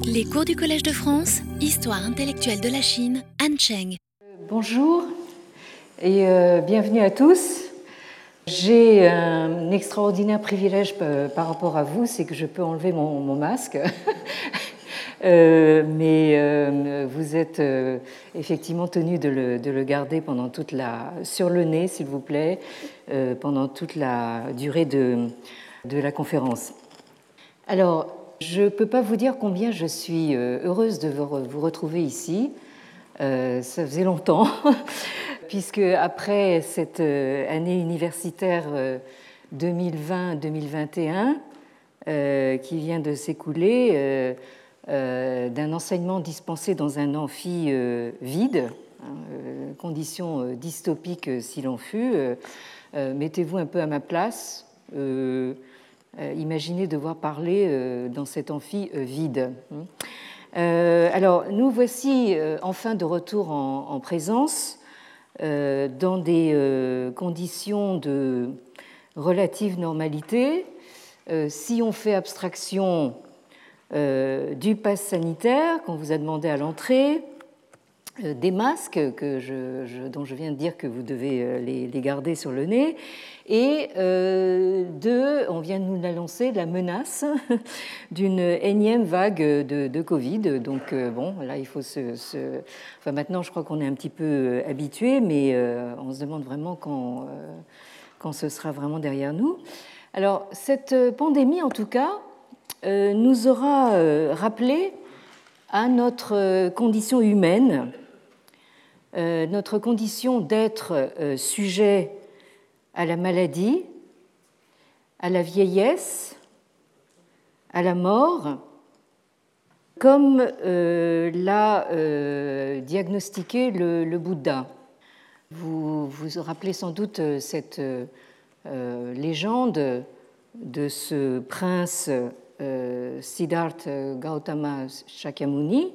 Les cours du Collège de France, Histoire intellectuelle de la Chine, Han Cheng. Bonjour et euh, bienvenue à tous. J'ai un extraordinaire privilège par rapport à vous, c'est que je peux enlever mon, masque. Euh, mais euh, vous êtes effectivement tenu de le, garder pendant toute la sur le nez, s'il vous plaît, pendant toute la durée de, de la conférence. Alors, je ne peux pas vous dire combien je suis heureuse de vous retrouver ici. ça faisait longtemps. puisque après cette euh, année universitaire 2020-2021 euh, euh, qui vient de s'écouler, d'un enseignement dispensé dans un amphi vide, hein, condition dystopique si l'on fut, mettez-vous un peu à ma place. Imaginez devoir parler dans cet amphi vide. alors, nous voici enfin de retour en présence euh, dans des euh, conditions de relative normalité. Euh, si on fait abstraction du pass sanitaire qu'on vous a demandé à l'entrée, des masques que dont je viens de dire que vous devez les, garder sur le nez, et de, on vient de nous l'annoncer, la menace d'une énième vague de, Covid. Donc bon, là il faut se, Enfin maintenant je crois qu'on est un petit peu habitué, mais on se demande vraiment quand, quand ce sera vraiment derrière nous. Alors cette pandémie en tout cas nous aura rappelé à notre condition humaine, notre condition d'être sujet à la maladie, à la vieillesse, à la mort, comme euh, l'a euh, diagnostiqué le, Bouddha. Vous vous rappelez sans doute euh, cette légende de ce prince Siddhartha Gautama Shakyamuni,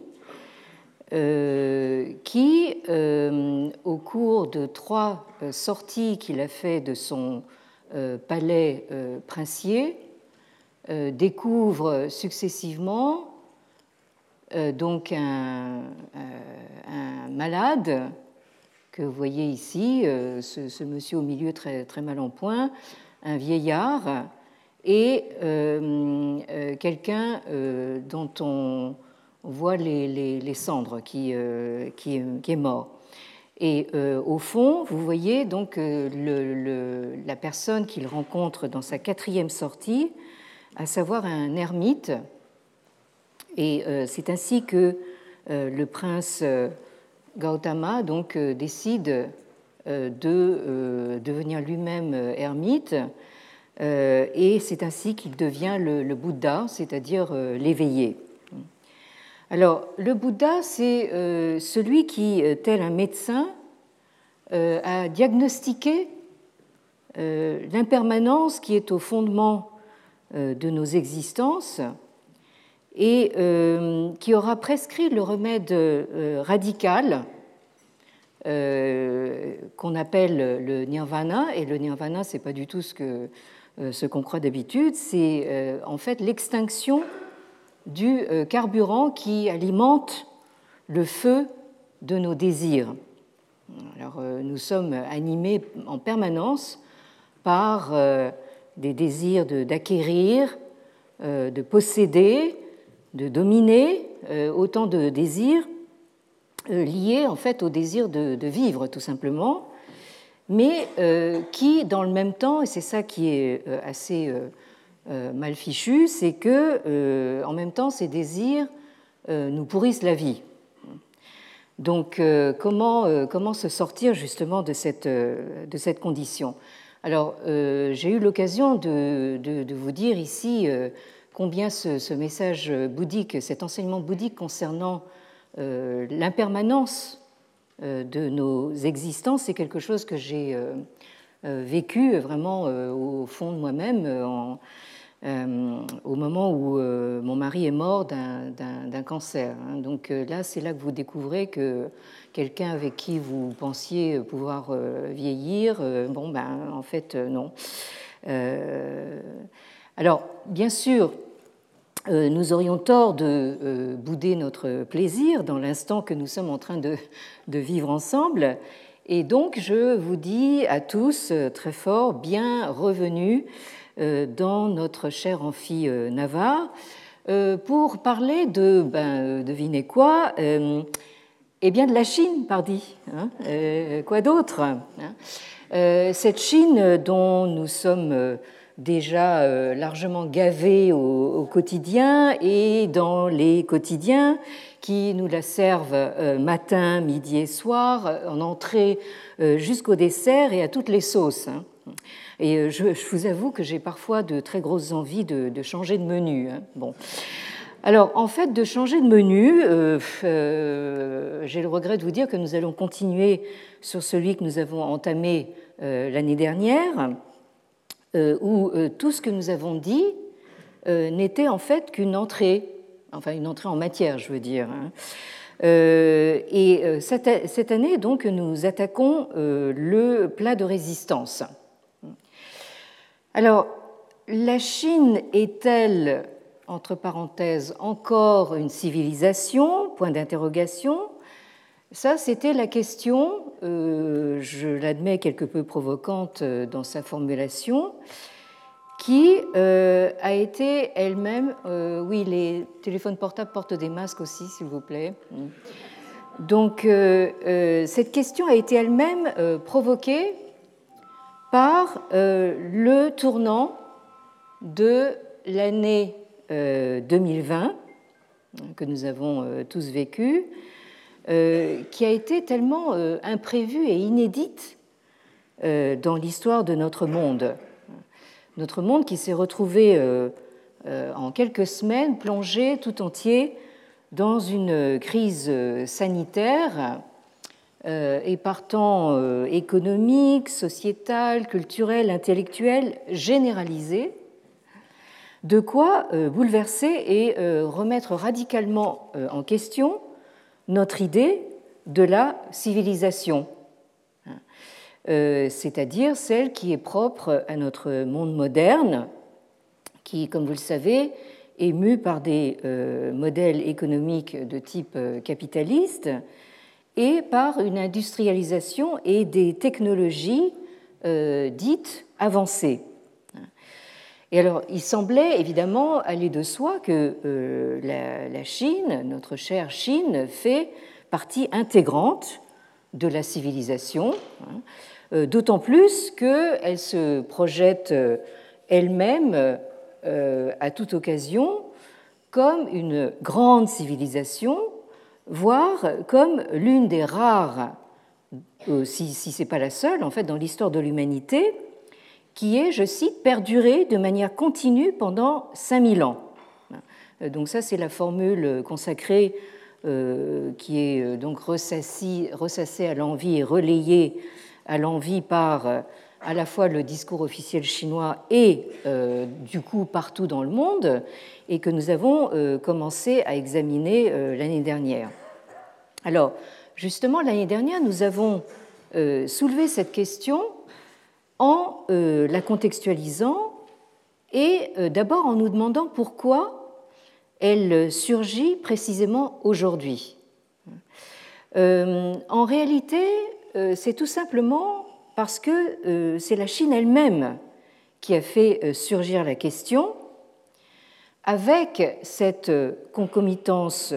qui, euh, au cours de trois euh, sorties qu'il a fait de son palais princier, découvre successivement donc un, malade que vous voyez ici, ce, monsieur au milieu très, très mal en point, un vieillard et quelqu'un dont on on voit les, cendres qui, euh, qui, est mort. Et euh, au fond, vous voyez donc euh, la personne qu'il rencontre dans sa quatrième sortie, à savoir un ermite. Et c'est ainsi que le prince Gautama donc, décide de devenir lui-même ermite. et c'est ainsi qu'il devient le Bouddha, c'est-à-dire l'éveillé. Alors, le Bouddha, c'est euh, celui qui, euh, tel un médecin, euh, a diagnostiqué l'impermanence qui est au fondement de nos existences et qui aura prescrit le remède radical qu'on appelle le nirvana. Et le nirvana, ce n'est pas du tout ce qu'on ce qu'on croit d'habitude, c'est en fait l'extinction du euh, carburant qui alimente le feu de nos désirs. Alors, euh, nous sommes animés en permanence par euh, des désirs d'acquérir, de, posséder, de dominer, autant de désirs liés en fait au désir de, vivre tout simplement, mais qui, dans le même temps, et c'est ça qui est assez mal fichu, c'est que, euh, en même temps, ces désirs euh, nous pourrissent la vie. Donc, comment, comment se sortir justement de cette, de cette condition? Alors, j'ai eu l'occasion de, de, vous dire ici combien ce, message bouddhique, cet enseignement bouddhique concernant l'impermanence de nos existences, c'est quelque chose que j'ai vécu vraiment au fond de moi-même euh, au moment où euh, mon mari est mort d'un cancer. Hein. Donc euh, là, c'est là que vous découvrez que quelqu'un avec qui vous pensiez pouvoir vieillir, bon, ben, en fait, non. alors, bien sûr, nous aurions tort de bouder notre plaisir dans l'instant que nous sommes en train de, de, vivre ensemble. Et donc, je vous dis à tous très fort, bien revenus dans notre cher amphi Navarre, pour parler de, ben, devinez quoi, eh bien de la Chine, pardi. Hein quoi d'autre hein euh, cette Chine dont nous sommes euh, déjà euh, largement gavés au, quotidien et dans les quotidiens qui nous la servent matin, midi et soir, en entrée jusqu'au dessert et à toutes les sauces. Et je, vous avoue que j'ai parfois de très grosses envies de, changer de menu. Hein. Bon. Alors, en fait, de changer de menu, j'ai le regret de vous dire que nous allons continuer sur celui que nous avons entamé euh, l'année dernière, euh, où euh, tout ce que nous avons dit n'était en fait qu'une entrée, enfin une entrée en matière, je veux dire. Hein. Et cette année, donc, nous attaquons le plat de résistance. Alors, la Chine est-elle, entre parenthèses, encore une civilisation? Point d'interrogation. Ça, c'était la question, euh, je l'admets quelque peu provocante euh, dans sa formulation, qui euh, a été elle-même, oui, les téléphones portables portent des masques aussi, s'il vous plaît. Donc, cette question a été elle-même provoquée par le tournant de l'année 2020 que nous avons tous vécu euh, qui a été tellement euh, imprévue et inédite euh, dans l'histoire de notre monde. Notre monde qui s'est retrouvé en quelques semaines plongé tout entier dans une crise sanitaire et partant économique, sociétale, culturelle, intellectuelle, généralisée, de quoi bouleverser et remettre radicalement en question notre idée de la civilisation, euh, c'est-à-dire celle qui est propre à notre monde moderne, qui, comme vous le savez, est mu par des euh, modèles économiques de type euh, capitaliste et par une industrialisation et des technologies dites avancées. Et alors, il semblait évidemment aller de soi que euh, la, Chine, notre chère Chine, fait partie intégrante de la civilisation, hein, euh, d'autant plus qu'elle se projette euh, elle-même à toute occasion comme une grande civilisation, voire comme l'une des rares, si, si ce n'est pas la seule, en fait, dans l'histoire de l'humanité, qui est, je cite, perduré de manière continue pendant 5000 ans. Euh, donc ça, c'est la formule consacrée euh, qui est euh, donc ressassée, à l'envie et relayée à l'envie par à la fois le discours officiel chinois et du coup partout dans le monde, et que nous avons commencé à examiner l'année dernière. Alors, justement, l'année dernière, nous avons soulevé cette question en euh, la contextualisant et euh, d'abord en nous demandant pourquoi elle surgit précisément aujourd'hui. Euh, en réalité, c'est tout simplement parce que c'est la Chine elle-même qui a fait surgir la question, avec cette concomitance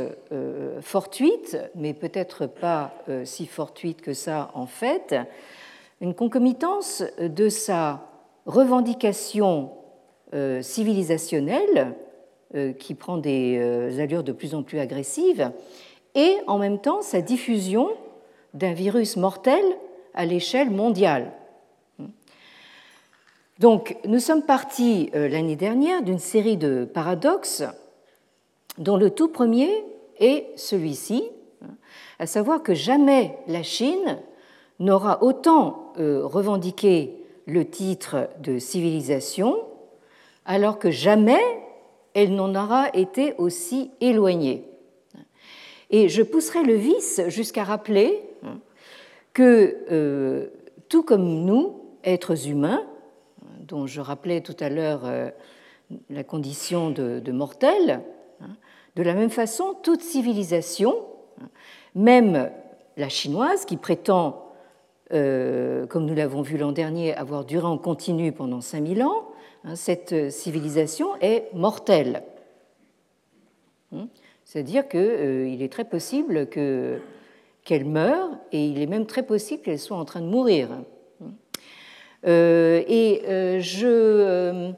fortuite, mais peut-être pas si fortuite que ça en fait, une concomitance de sa revendication euh, civilisationnelle, euh, qui prend des euh, allures de plus en plus agressives, et en même temps sa diffusion d'un virus mortel à l'échelle mondiale. Donc, nous sommes partis l'année dernière d'une série de paradoxes, dont le tout premier est celui-ci, à savoir que jamais la Chine n'aura autant euh, revendiqué le titre de civilisation, alors que jamais elle n'en aura été aussi éloignée. Et je pousserai le vice jusqu'à rappeler que, euh, tout comme nous, êtres humains, dont je rappelais tout à l'heure euh, la condition de, mortel. Hein. De la même façon, toute civilisation, hein, même la chinoise, qui prétend, euh, comme nous l'avons vu l'an dernier, avoir duré en continu pendant 5000 ans, hein, cette civilisation est mortelle. C'est-à-dire qu'il est très possible qu'elle meure et il est même très possible qu'elle soit en train de mourir. Euh, et je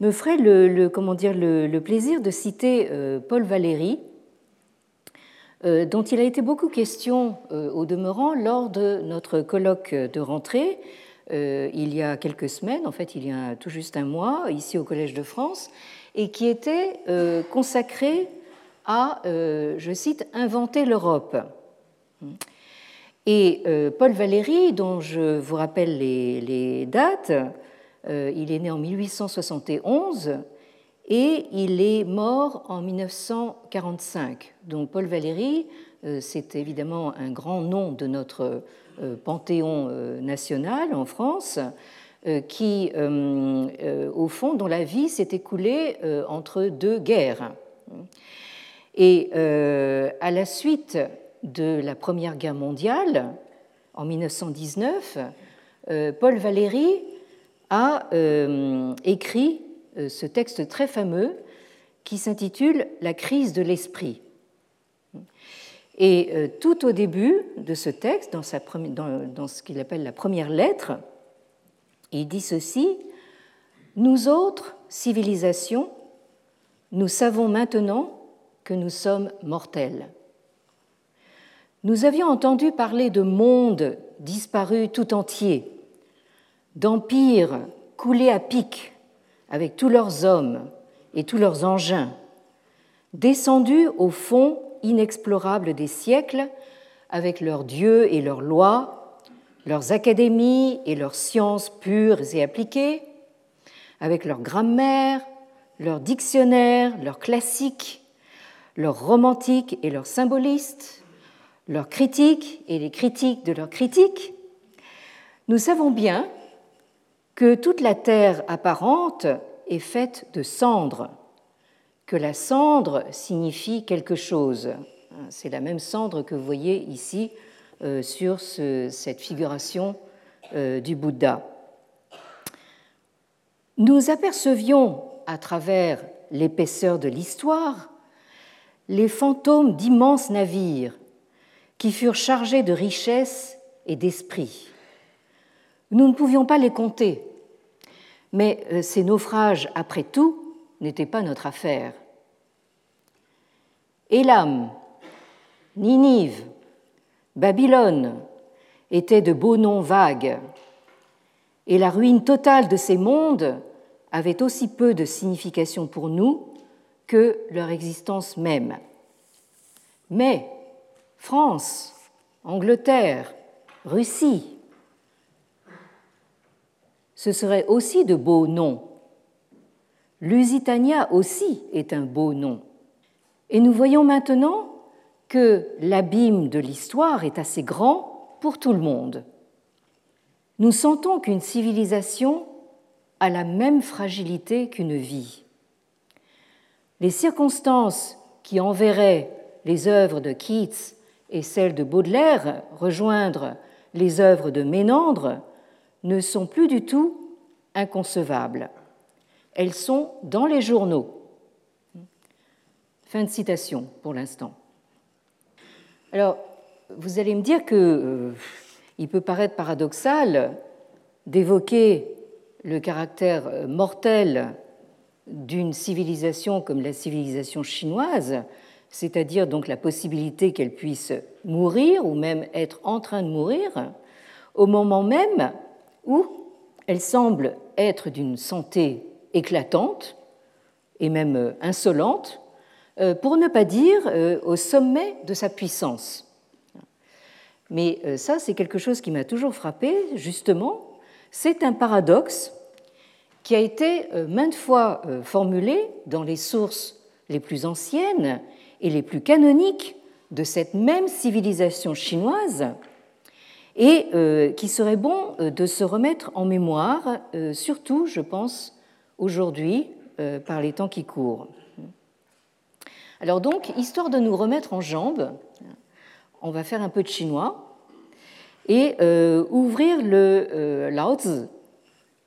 me ferai le, comment dire, le, plaisir de citer euh, Paul Valéry, euh, dont il a été beaucoup question euh, au demeurant lors de notre colloque de rentrée il y a quelques semaines, en fait il y a tout juste un mois, ici au Collège de France, et qui était consacré à, je cite, inventer l'Europe. Et Paul Valéry, dont je vous rappelle les dates, euh, il est né en 1871 et il est mort en 1945. Donc Paul Valéry, euh, c'est évidemment un grand nom de notre euh, panthéon national en France, qui, au fond, dont la vie s'est écoulée entre deux guerres. Et à la suite de la Première Guerre mondiale, en 1919, Paul Valéry a euh, écrit euh, ce texte très fameux qui s'intitule La crise de l'esprit. Et euh, tout au début de ce texte, dans ce qu'il appelle la première lettre, il dit ceci Nous autres, civilisations, nous savons maintenant que nous sommes mortels. Nous avions entendu parler de mondes disparus tout entiers, d'empires coulés à pic avec tous leurs hommes et tous leurs engins, descendus au fond inexplorable des siècles avec leurs dieux et leurs lois, leurs académies et leurs sciences pures et appliquées, avec leur grammaire, leurs dictionnaires, leurs classiques, leurs romantiques et leurs symbolistes, leurs critiques et les critiques de leurs critiques, nous savons bien que toute la terre apparente est faite de cendres, que la cendre signifie quelque chose. C'est la même cendre que vous voyez ici euh, sur cette figuration euh, du Bouddha. Nous apercevions à travers l'épaisseur de l'histoire les fantômes d'immenses navires qui furent chargés de richesses et d'esprit nous ne pouvions pas les compter, mais euh, ces naufrages, après tout, n'étaient pas notre affaire. Élam, Ninive, Babylone étaient de beaux noms vagues, et la ruine totale de ces mondes avait aussi peu de signification pour nous que leur existence même. Mais France, Angleterre, Russie, ce seraient aussi de beaux noms. Lusitania aussi est un beau nom. Et nous voyons maintenant que l'abîme de l'histoire est assez grand pour tout le monde. Nous sentons qu'une civilisation a la même fragilité qu'une vie. Les circonstances qui enverraient les œuvres de Keats et celles de Baudelaire rejoindre les œuvres de Ménandre ne sont plus du tout inconcevables. Elles sont dans les journaux. Fin de citation pour l'instant. Alors, vous allez me dire que euh, il peut paraître paradoxal d'évoquer le caractère euh, mortel d'une civilisation comme la civilisation chinoise, c'est-à-dire donc la possibilité qu'elle puisse mourir ou même être en train de mourir, au moment même où elle semble être d'une santé éclatante et même euh, insolente, euh, pour ne pas dire euh, au sommet de sa puissance. Mais ça, c'est quelque chose qui m'a toujours frappé, justement. C'est un paradoxe qui a été maintes fois formulé dans les sources les plus anciennes et les plus canoniques de cette même civilisation chinoise, et euh, qui serait bon euh, de se remettre en mémoire, euh, surtout, je pense, aujourd'hui, par les temps qui courent. Alors donc, histoire de nous remettre en jambes, on va faire un peu de chinois et ouvrir le Laozi,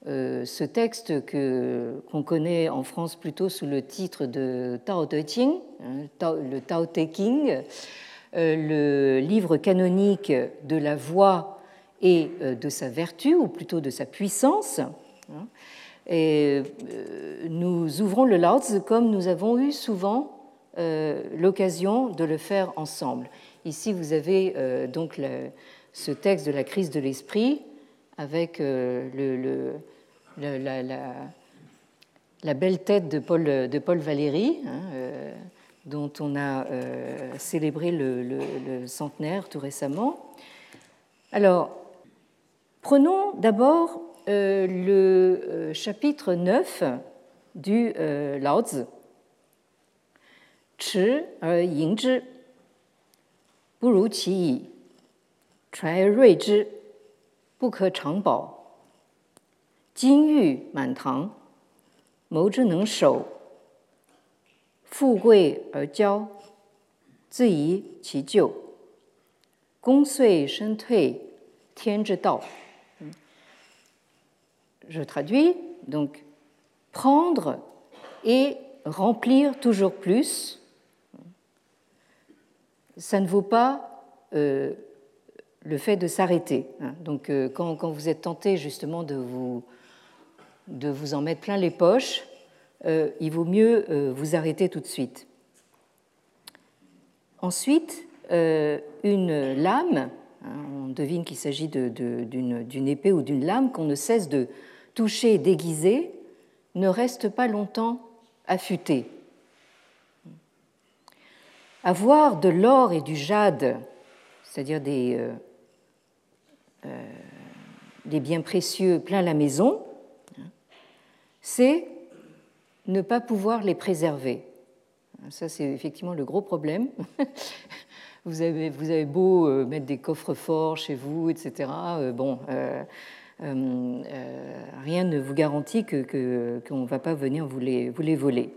ce texte qu'on connaît en France plutôt sous le titre de Tao Te Ching, hein, le Tao Te King, le livre canonique de la voix et euh, de sa vertu, ou plutôt de sa puissance. Hein. Et euh, nous ouvrons le Laozi comme nous avons eu souvent euh, l'occasion de le faire ensemble. Ici, vous avez donc ce texte de la crise de l'esprit avec le, la, belle tête de Paul, de Paul Valéry, hein, dont on a célébré le, centenaire tout récemment. Alors, Prenons d'abord euh, le euh, chapitre 9 du euh, Lao Tzu. Chi er bu ke chang bao. Jin yu man tang, mou zhi neng shou. Fu gui er jiao, zi yi qi jiu. Gong sui shen tui, tian zhi dao. Je traduis, donc prendre et remplir toujours plus, ça ne vaut pas euh, le fait de s'arrêter. Hein. Donc euh, quand, vous êtes tenté justement de vous, en mettre plein les poches, euh, il vaut mieux vous arrêter tout de suite. Ensuite, une lame, hein, on devine qu'il s'agit d'une épée ou d'une lame qu'on ne cesse de, touché déguisé ne reste pas longtemps affûté. Avoir de l'or et du jade, c'est-à-dire des, euh, euh, des biens précieux plein la maison, c'est ne pas pouvoir les préserver. Ça, c'est effectivement le gros problème. Vous avez, vous avez beau euh, mettre des coffres forts chez vous, etc. Bon, euh, euh, rien ne vous garantit qu'on que, ne va pas venir vous les, vous les voler.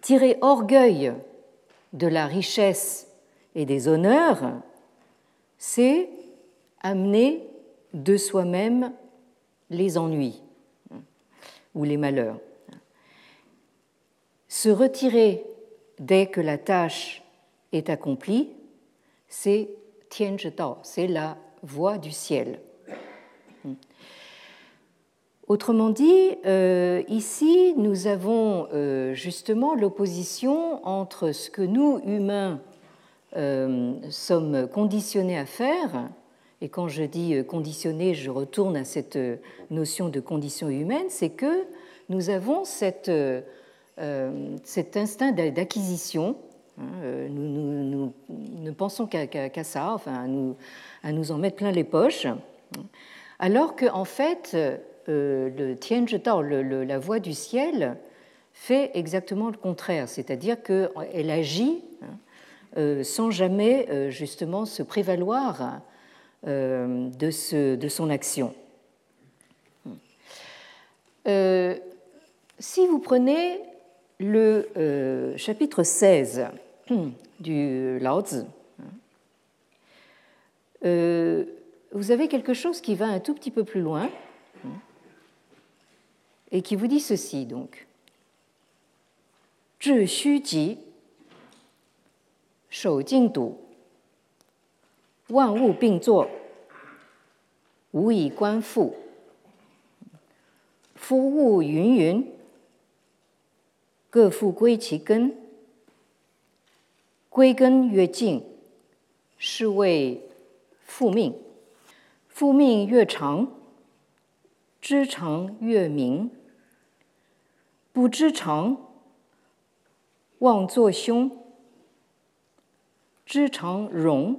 Tirer orgueil de la richesse et des honneurs, c'est amener de soi-même les ennuis ou les malheurs. Se retirer dès que la tâche est accomplie, c'est Tianzhi c'est la voie du ciel. Autrement dit, euh, ici, nous avons euh, justement l'opposition entre ce que nous, humains, euh, sommes conditionnés à faire, et quand je dis conditionnés, je retourne à cette notion de condition humaine, c'est que nous avons cette, cet instinct d'acquisition. Hein, nous, ne pensons qu'à ça, enfin, à nous, en mettre plein les poches, alors qu'en en fait, euh, le Tianzhi Dao, la voie du ciel, fait exactement le contraire, c'est-à-dire qu'elle agit hein, euh, sans jamais euh, justement se prévaloir de, ce, de, son action. si vous prenez le chapitre 16 du Lao vous avez quelque chose qui va un tout petit peu plus loin et qui vous dit ceci donc. Zhi ji, shou jing du, 万物并作，无以观复。夫物芸芸，各复归其根。归根曰静，是谓复命。复命曰长，知常曰明。不知常，妄作凶；知常容。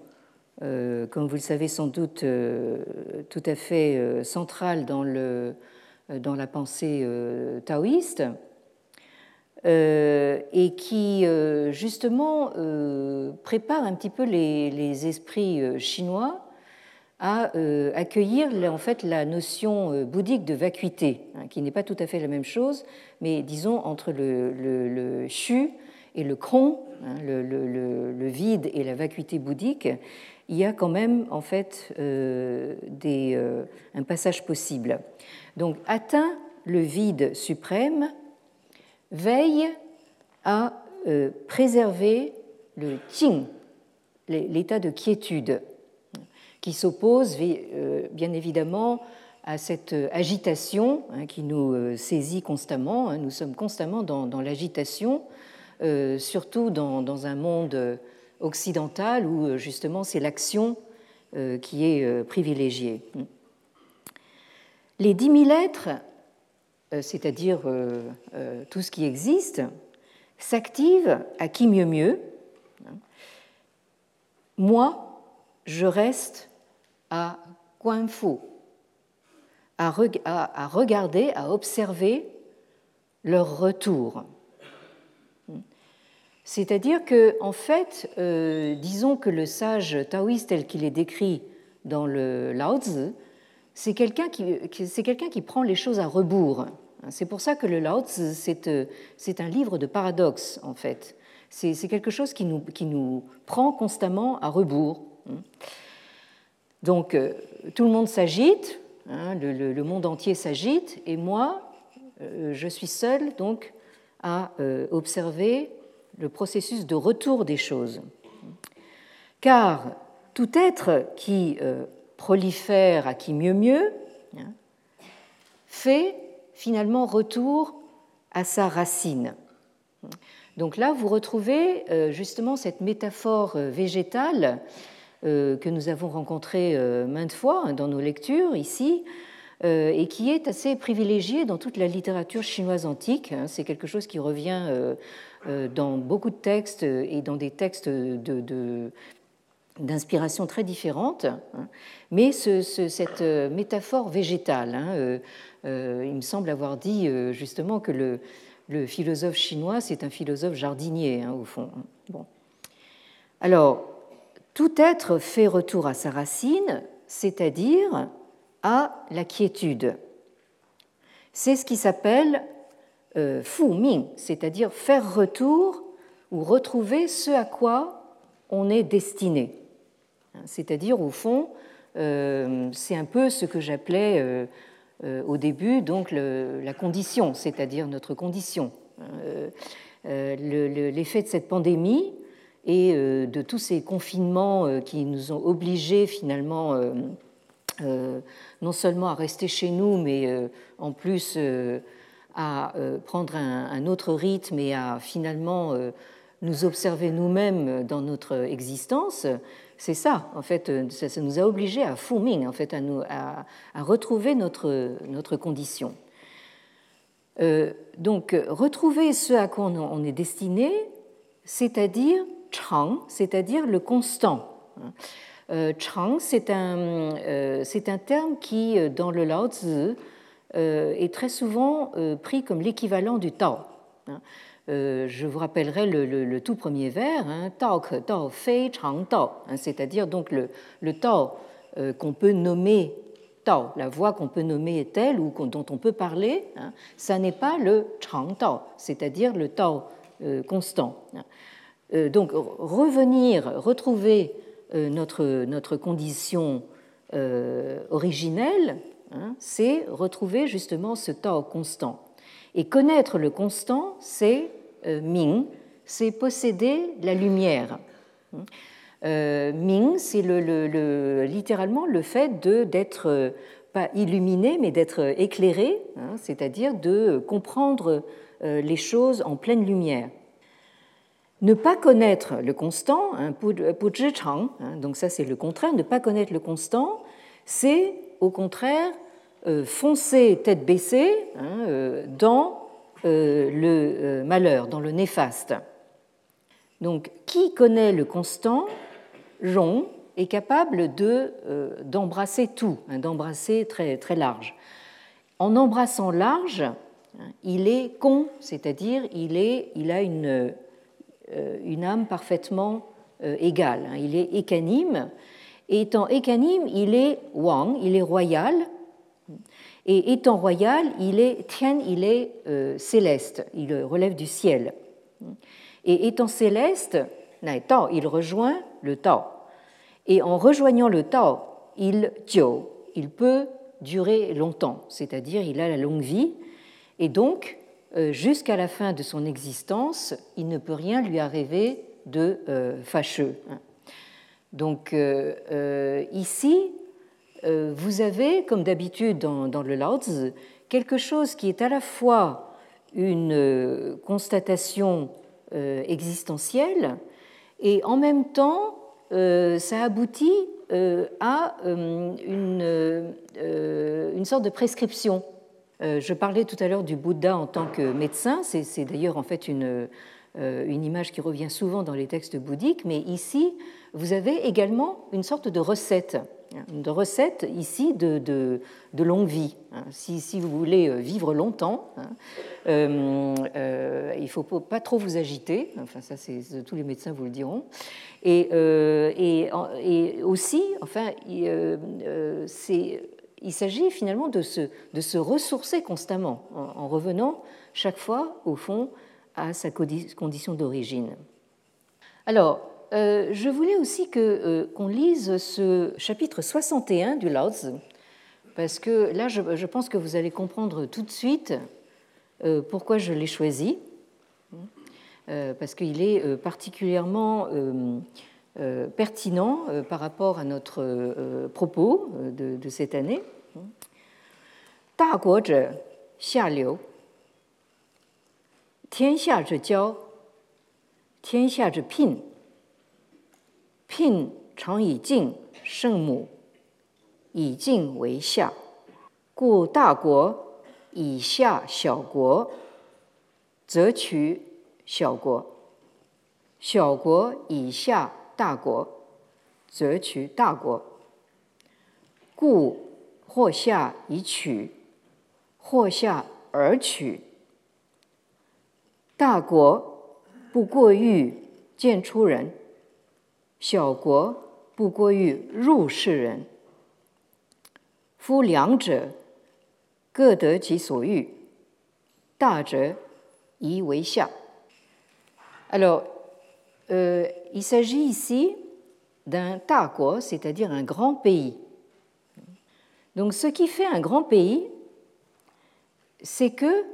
comme vous le savez sans doute, tout à fait centrale dans, le, dans la pensée taoïste. et qui justement prépare un petit peu les, esprits chinois à euh, accueillir en fait la notion euh, bouddhique de vacuité, hein, qui n'est pas tout à fait la même chose, mais disons entre le, le, chu et le kron, hein, le, vide et la vacuité bouddhique, il y a quand même en fait euh, des, un passage possible. Donc atteint le vide suprême, veille à préserver le qing, l'état de quiétude qui s'oppose euh, bien évidemment à cette agitation hein, qui nous euh, saisit constamment. Hein. Nous sommes constamment dans, l'agitation, euh, surtout dans, un monde occidental où justement c'est l'action qui est privilégiée. Les dix mille êtres, c'est-à-dire tout ce qui existe, s'activent à qui mieux mieux. Moi, je reste à Guanfu, à, regarder, à observer leur retour. C'est-à-dire que, en fait, euh, disons que le sage taoïste tel qu'il est décrit dans le Lao Tzu, c'est quelqu'un qui, qui prend les choses à rebours. C'est pour ça que le Lao Tzu, c'est un livre de paradoxes, en fait. C'est quelque chose qui nous, qui nous prend constamment à rebours. Donc euh, tout le monde s'agite, hein, le, monde entier s'agite, et moi, euh, je suis seul donc à euh, observer le processus de retour des choses. Car tout être qui prolifère à qui mieux mieux hein, fait finalement retour à sa racine. Donc là, vous retrouvez justement cette métaphore végétale euh, que nous avons rencontré euh, maintes fois hein, dans nos lectures ici, euh, et qui est assez privilégié dans toute la littérature chinoise antique. Hein. C'est quelque chose qui revient dans beaucoup de textes et dans des textes d'inspiration très différentes. Hein. Mais cette métaphore végétale, il me semble avoir dit justement que le, le philosophe chinois, c'est un philosophe jardinier, au fond. Bon. Alors, tout être fait retour à sa racine, c'est-à-dire à la quiétude. C'est ce qui s'appelle euh, fu ming, c'est-à-dire faire retour ou retrouver ce à quoi on est destiné. C'est-à-dire, au fond, euh, c'est un peu ce que j'appelais euh, au début donc la condition, c'est-à-dire notre condition. L'effet de cette pandémie, et euh, de tous ces confinements euh, qui nous ont obligés finalement euh, non seulement à rester chez nous, mais en plus à prendre un, autre rythme et à finalement nous observer nous-mêmes dans notre existence, c'est ça, en fait, ça, nous a obligés à fourming, en fait, à, retrouver notre, notre condition. donc, retrouver ce à quoi on est destiné, c'est-à-dire chang, c'est-à-dire le constant. Euh, chang, c'est un, euh, un, terme qui, euh, dans le Lao Tzu, est très souvent pris comme l'équivalent du Tao. je vous rappellerai le, tout premier vers, hein, Tao ke Tao Fei Chang Tao, hein, c'est-à-dire donc le, Tao qu'on peut nommer Tao, la voix qu'on peut nommer telle ou dont on peut parler, hein, ça n'est pas le Chang Tao, c'est-à-dire le Tao constant. Donc revenir, retrouver notre, notre condition euh, originelle, hein, c'est retrouver justement ce Tao constant. Et connaître le constant, c'est Ming, c'est posséder la lumière. Ming, c'est le, littéralement le fait d'être pas illuminé, mais d'être éclairé, hein, c'est-à-dire de comprendre les choses en pleine lumière. Ne pas connaître le constant, hein, hein, donc ça c'est le contraire, ne pas connaître le constant, c'est au contraire euh, foncer tête baissée hein, euh, dans euh, le malheur, dans le néfaste. Donc, qui connaît le constant, rond, est capable de, d'embrasser tout, hein, d'embrasser très, large. En embrassant large, il est con, c'est-à-dire il, il a une, une âme parfaitement égale. Hein. Il est écanime, et étant écanime, il est wang, il est royal, et étant royal, il est tian, il est euh, céleste, il relève du ciel. Et étant céleste, il rejoint le Tao. Et en rejoignant le Tao, il jiu, il peut durer longtemps, c'est-à-dire il a la longue vie, et donc euh, jusqu'à la fin de son existence, il ne peut rien lui arriver de euh, fâcheux. Donc ici, euh, vous avez, comme d'habitude dans, le Lao quelque chose qui est à la fois une euh, constatation euh, existentielle et en même temps, ça aboutit à une, une, sorte de prescription. Je parlais tout à l'heure du Bouddha en tant que médecin, c'est d'ailleurs en fait une, une image qui revient souvent dans les textes bouddhiques, mais ici, vous avez également une sorte de recette de recette ici de, longue vie. Hein. Si, vous voulez euh, vivre longtemps, hein, euh, euh, il ne faut pas trop vous agiter, enfin ça c'est, tous les médecins vous le diront, et, aussi, enfin, il, il s'agit finalement de se, ressourcer constamment en, en revenant chaque fois au fond à sa condition d'origine. Alors, euh, je voulais aussi euh, qu'on lise ce chapitre 61 du Lao parce que là, je, pense que vous allez comprendre tout de suite euh, pourquoi je l'ai choisi, parce qu'il est particulièrement euh, pertinent euh, par rapport à notre euh, propos de, cette année. Da xia liu, tian xia jiao, tian xia pin, pin chang yi jing sheng mu, yi jing wei xia, gu da guo yi xia xiao guo, zhe qu xiao guo, xiao guo yi xia 大国，则取大国。故或下以取，或下而取。大国不过欲见出人。小国不过于入世人，夫两者各得其所欲，大者宜为下。Alors, il s'agit ici d'un taguo, c'est-à-dire un grand pays. Donc, ce qui fait un grand pays, c'est que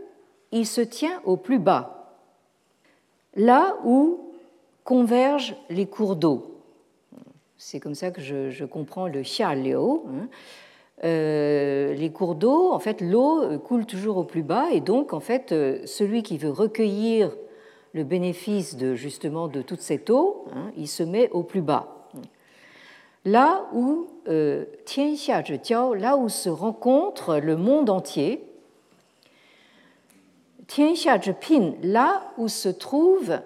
il se tient au plus bas, là où convergent les cours d'eau. C'est comme ça que je, comprends le liu. Hein. Euh, les cours d'eau, en fait, l'eau coule toujours au plus bas, et donc, en fait, euh, celui qui veut recueillir le bénéfice de justement de toute cette eau, hein, il se met au plus bas. Là où euh, là où se rencontre le monde entier, là où se trouve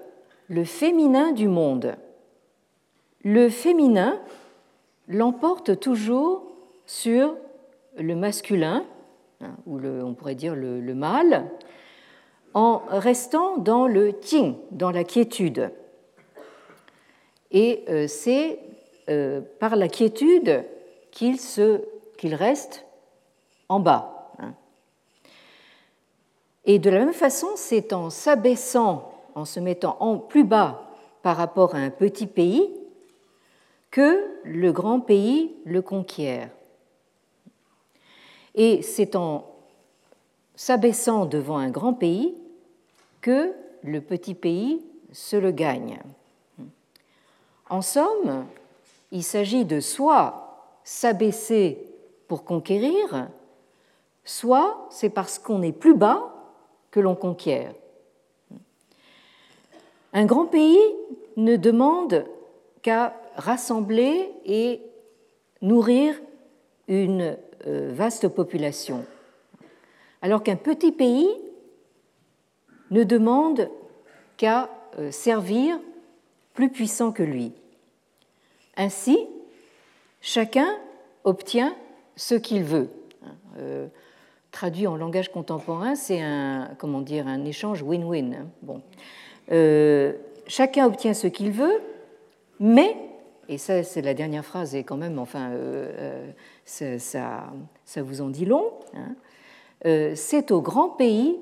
le féminin du monde le féminin l'emporte toujours sur le masculin, hein, ou on pourrait dire le, mâle, en restant dans le ting, dans la quiétude. Et euh, c'est euh, par la quiétude qu'il reste en bas. Hein. Et de la même façon, c'est en s'abaissant, en se mettant en plus bas par rapport à un petit pays, que le grand pays le conquiert. Et c'est en s'abaissant devant un grand pays que le petit pays se le gagne. En somme, il s'agit de soit s'abaisser pour conquérir, soit c'est parce qu'on est plus bas que l'on conquiert. Un grand pays ne demande qu'à rassembler et nourrir une euh, vaste population. Alors qu'un petit pays ne demande qu'à euh, servir plus puissant que lui. Ainsi, chacun obtient ce qu'il veut. Euh, traduit en langage contemporain, c'est un, comment dire, un échange win-win. Hein. Bon. Euh, chacun obtient ce qu'il veut, mais, et ça c'est la dernière phrase, et quand même, enfin, ça, ça, vous en dit long, hein. c'est au grand pays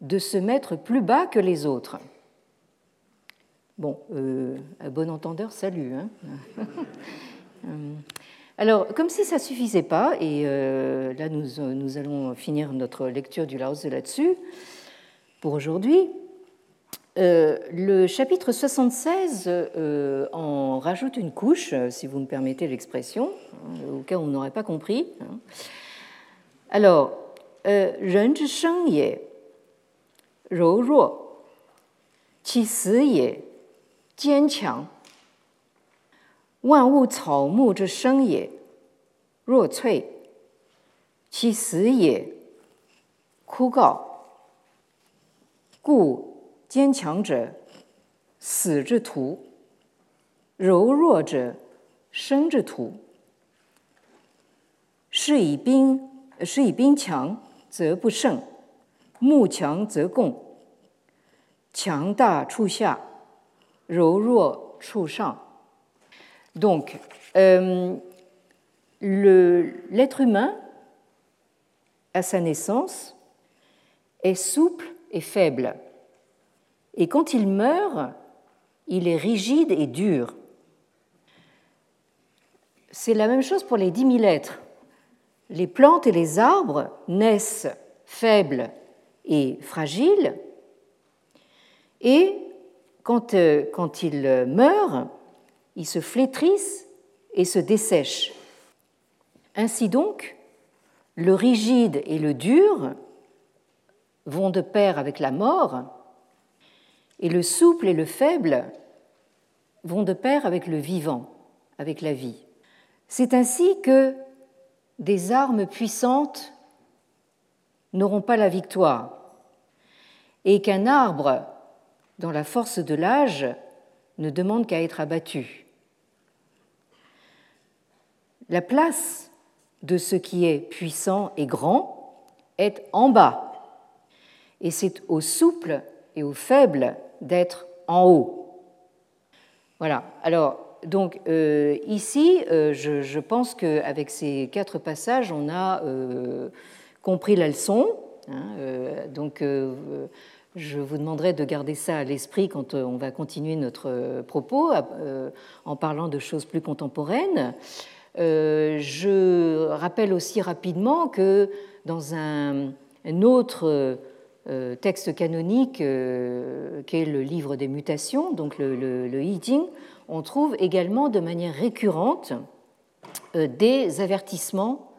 de se mettre plus bas que les autres. Bon, à bon entendeur, salut. Hein Alors, comme si ça ne suffisait pas, et euh, là nous, allons finir notre lecture du Laos là-dessus pour aujourd'hui, euh, le chapitre 76 euh, en rajoute une couche, si vous me permettez l'expression, au cas où on n'aurait pas compris. Hein. Alors, ren 柔弱，其死也坚强万物草木之生也，若脆；其死也，枯槁。故坚强者，死之徒；柔弱者，生之徒。是以兵，是以兵强则不胜；木强则共。强大处下，柔弱处上。Donc, euh, l'être humain, à sa naissance, est souple et faible. Et quand il meurt, il est rigide et dur. C'est la même chose pour les dix mille êtres. Les plantes et les arbres naissent faibles et fragiles, et quand, euh, quand ils meurent, ils se flétrissent et se dessèchent. Ainsi donc, le rigide et le dur vont de pair avec la mort, et le souple et le faible vont de pair avec le vivant, avec la vie. C'est ainsi que des armes puissantes n'auront pas la victoire, et qu'un arbre, dans la force de l'âge, ne demande qu'à être abattu. La place de ce qui est puissant et grand est en bas, et c'est au souple et au faible d'être en haut. Voilà, alors donc euh, ici, euh, je, pense qu'avec ces quatre passages, on a euh, compris la leçon. Hein, donc je vous demanderai de garder ça à l'esprit quand euh, on va continuer notre euh, propos euh, en parlant de choses plus contemporaines. Je rappelle aussi rapidement que dans un autre texte canonique qu'est le livre des mutations, donc le, le, on trouve également de manière récurrente des avertissements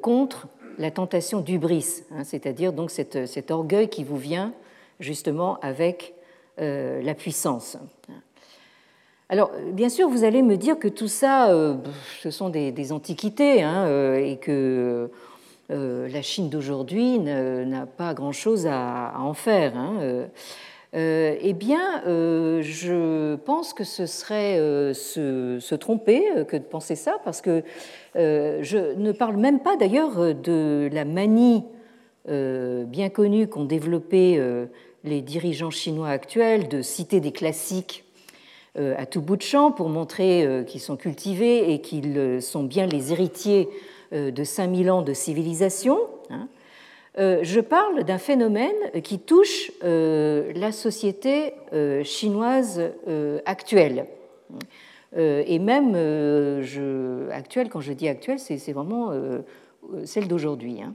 contre la tentation d'ubris, hein, c'est-à-dire donc cet orgueil qui vous vient justement avec euh, la puissance. Alors, bien sûr, vous allez me dire que tout ça, euh, ce sont des, antiquités hein, euh, et que la Chine d'aujourd'hui n'a pas grand-chose à, en faire. Hein, eh bien, je pense que ce serait se, tromper que de penser ça, parce que je ne parle même pas d'ailleurs de la manie bien connue qu'ont développée les dirigeants chinois actuels de citer des classiques euh, à tout bout de champ pour montrer euh, qu'ils sont cultivés et qu'ils euh, sont bien les héritiers de 5000 ans de civilisation. Hein. Je parle d'un phénomène qui touche la société chinoise actuelle. Et même actuelle, quand je dis actuelle, c'est vraiment celle d'aujourd'hui. Hein.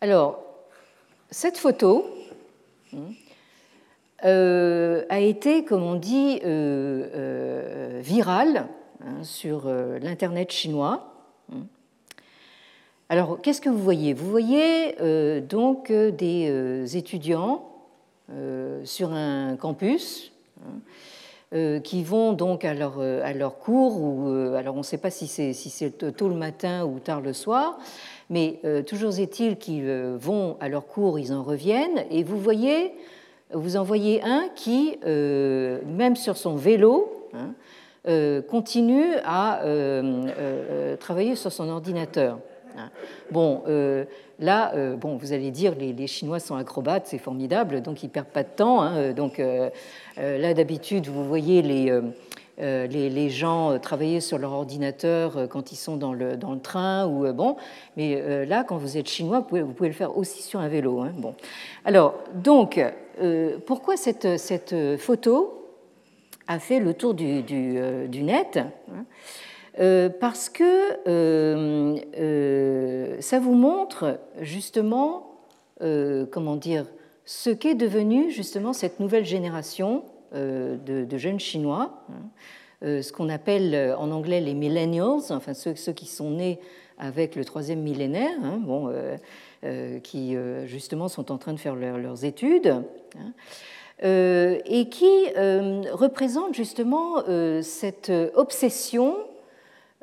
Alors, cette photo euh, a été, comme on dit, euh, euh, virale hein, sur l'Internet chinois. Alors, qu'est-ce que vous voyez? Vous voyez donc des étudiants sur un campus hein, qui vont donc à leur, cours, ou alors on ne sait pas si c'est tôt le matin ou tard le soir, mais euh, toujours est-il qu'ils euh, vont à leur cours, ils en reviennent, et vous voyez vous en voyez un qui, même sur son vélo, hein, continue à travailler sur son ordinateur. Hein. Bon, là, bon, vous allez dire, les, les Chinois sont acrobates, c'est formidable, donc ils perdent pas de temps. Hein, donc là, d'habitude, vous voyez les, euh, les, gens euh, travailler sur leur ordinateur euh, quand ils sont dans le, dans le train ou bon, mais là, quand vous êtes chinois, vous pouvez, vous pouvez le faire aussi sur un vélo. Hein, bon, alors donc, pourquoi cette, cette, photo a fait le tour du, du, net hein Parce que ça vous montre justement, comment dire, ce qu'est devenu justement cette nouvelle génération euh, de, jeunes Chinois, hein, euh, ce qu'on appelle euh, en anglais les millennials, enfin ceux, qui sont nés avec le troisième millénaire, hein, bon, qui justement sont en train de faire leurs études, hein, et qui représentent justement cette obsession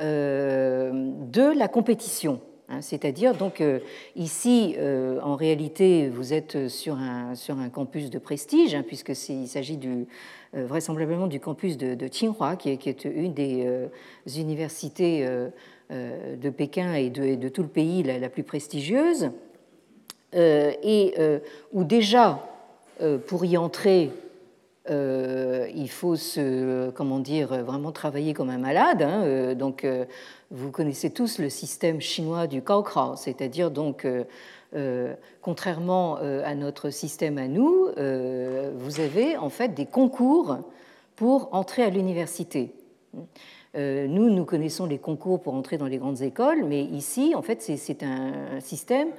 de la compétition. C'est-à-dire, donc, ici, en réalité, vous êtes sur un, sur un campus de prestige, puisqu'il s'agit du, euh, vraisemblablement du campus de, Tsinghua, qui est, une des euh, universités euh, de Pékin et de, de, tout le pays la, plus prestigieuse, et où déjà, pour y entrer, il faut se, comment dire, vraiment travailler comme un malade. Hein, donc, vous connaissez tous le système chinois du Gaokao, c'est-à-dire donc euh, contrairement euh, à notre système à nous, euh, vous avez en fait des concours pour entrer à l'université. Nous, nous connaissons les concours pour entrer dans les grandes écoles, mais ici, en fait, c'est un système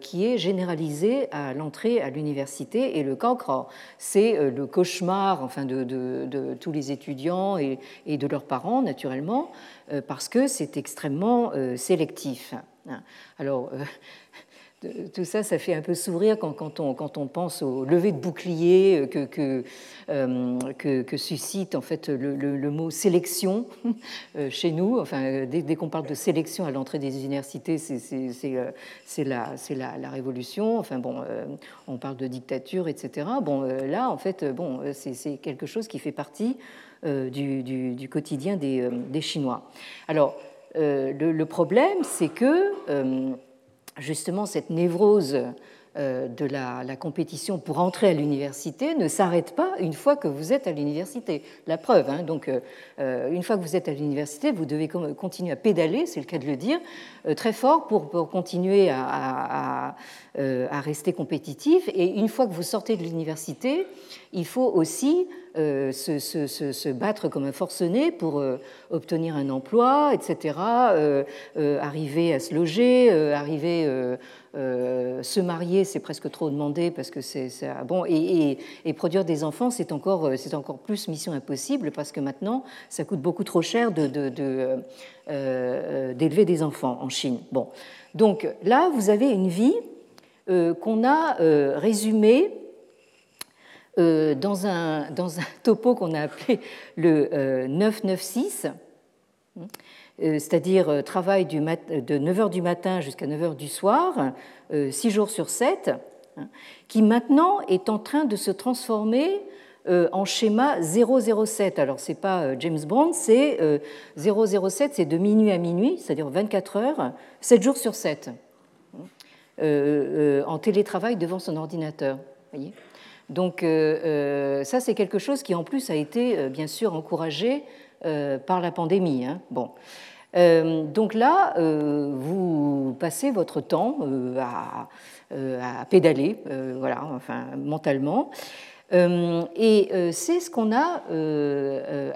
qui est généralisé à l'entrée à l'université et le cancre, c'est le cauchemar enfin, de, tous les étudiants et, et, de leurs parents, naturellement, parce que c'est extrêmement sélectif. Alors, tout ça, ça fait un peu sourire quand, quand, on, quand on, pense au lever de bouclier euh, que, que, euh, que, suscite en fait le, mot sélection euh, chez nous. Enfin, dès, qu'on parle de sélection à l'entrée des universités, c'est la, la, la, révolution. Enfin bon, on parle de dictature, etc. Bon, là, en fait, bon, c'est quelque chose qui fait partie du, du, quotidien des, des, Chinois. Alors, le, problème, c'est que justement cette névrose euh, de la, compétition pour entrer à l'université ne s'arrête pas une fois que vous êtes à l'université. La preuve, hein, donc euh, euh, une fois que vous êtes à l'université, vous devez continuer à pédaler, c'est le cas de le dire, très fort pour, continuer à, rester compétitif. Et une fois que vous sortez de l'université, il faut aussi se, battre comme un forcené pour obtenir un emploi, etc., arriver à se loger, arriver euh, se marier, c'est presque trop demandé parce que c'est bon et, produire des enfants, c'est encore euh, c'est encore plus mission impossible parce que maintenant ça coûte beaucoup trop cher euh, d'élever des enfants en Chine. Bon, donc là vous avez une vie qu'on a résumée dans un dans un topo qu'on a appelé le 996 euh, c'est-à-dire euh, travail de 9h du matin jusqu'à 9h du soir, 6 euh, jours sur 7, hein, qui maintenant est en train de se transformer en schéma 007. Alors, ce n'est pas James Bond, c'est 007, c'est de minuit à minuit, c'est-à-dire 24 heures, 7 jours sur 7, hein, en télétravail devant son ordinateur. Donc, ça, c'est quelque chose qui, en plus, a été, bien sûr, encouragé par la pandémie. Hein. Bon. Euh, donc là, euh, vous passez votre temps euh, à, pédaler, voilà, enfin mentalement. et c'est ce qu'on a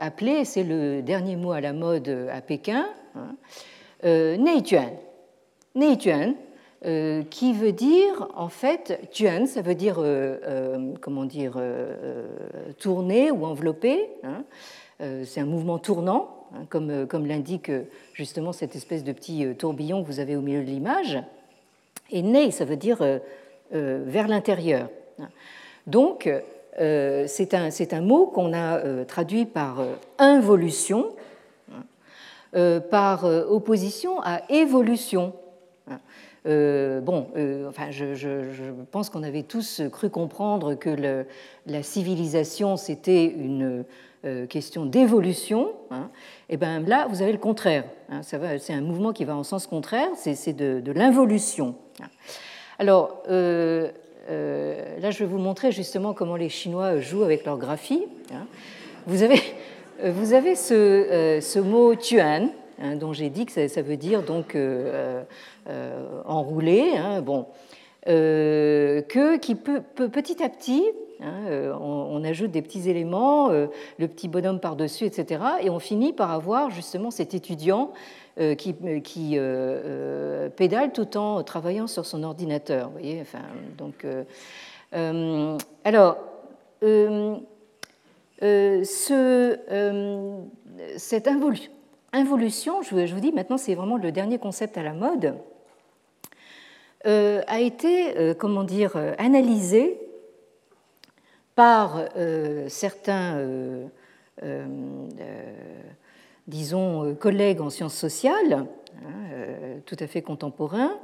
appelé, c'est le dernier mot à la mode à Pékin, hein, Neituan. Neituan, qui veut dire en fait tuan, ça veut dire comment dire tourner ou envelopper. Hein. c'est un mouvement tournant Hein, comme, euh, comme l'indique euh, justement cette espèce de petit euh, tourbillon que vous avez au milieu de l'image. Et nei, ça veut dire vers l'intérieur. Donc, c'est un, un, mot qu'on a traduit par involution, hein, par opposition à évolution. Bon, enfin, je, pense qu'on avait tous cru comprendre que la civilisation, c'était une question d'évolution. Hein. Et bien là, vous avez le contraire. Hein. c'est un mouvement qui va en sens contraire, c'est de, l'involution. Alors, là, je vais vous montrer justement comment les Chinois jouent avec leur graphie. Vous avez, vous avez ce, ce mot tuan, Hein, dont j'ai dit que ça, veut dire donc euh, euh, enroulé, hein, bon, euh, que qui peut, petit à petit, hein, on, ajoute des petits éléments, le petit bonhomme par-dessus, etc., et on finit par avoir justement cet étudiant qui, pédale tout en travaillant sur son ordinateur. Vous donc, alors. ce, cette involution, involution, je vous dis maintenant, c'est vraiment le dernier concept à la mode, euh, a été, euh, comment dire, euh, analysé par certains, disons, collègues en sciences sociales, hein, tout à fait contemporains,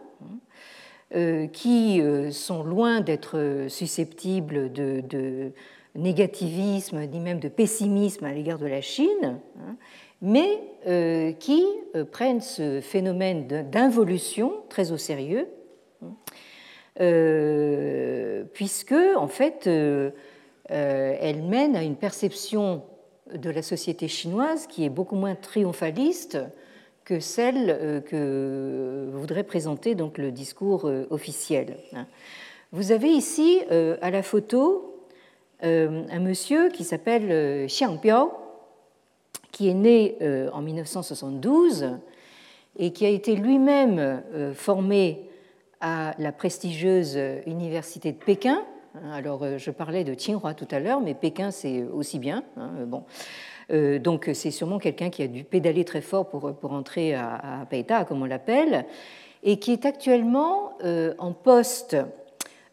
hein, qui sont loin d'être susceptibles de, négativisme ni même de pessimisme à l'égard de la Chine, hein, mais euh, qui euh, prennent ce phénomène d'involution très au sérieux, euh, puisque en fait, elle mène à une perception de la société chinoise qui est beaucoup moins triomphaliste que celle que voudrait présenter donc le discours officiel. Vous avez ici à la photo un monsieur qui s'appelle Xiang Biao, qui est né euh, en 1972 et qui a été lui-même euh, formé à la prestigieuse université de Pékin. Alors, euh, je parlais de Tsinghua tout à l'heure, mais Pékin, c'est aussi bien. Hein, bon. donc, c'est sûrement quelqu'un qui a dû pédaler très fort pour, pour entrer à, à Peita, comme on l'appelle, et qui est actuellement en poste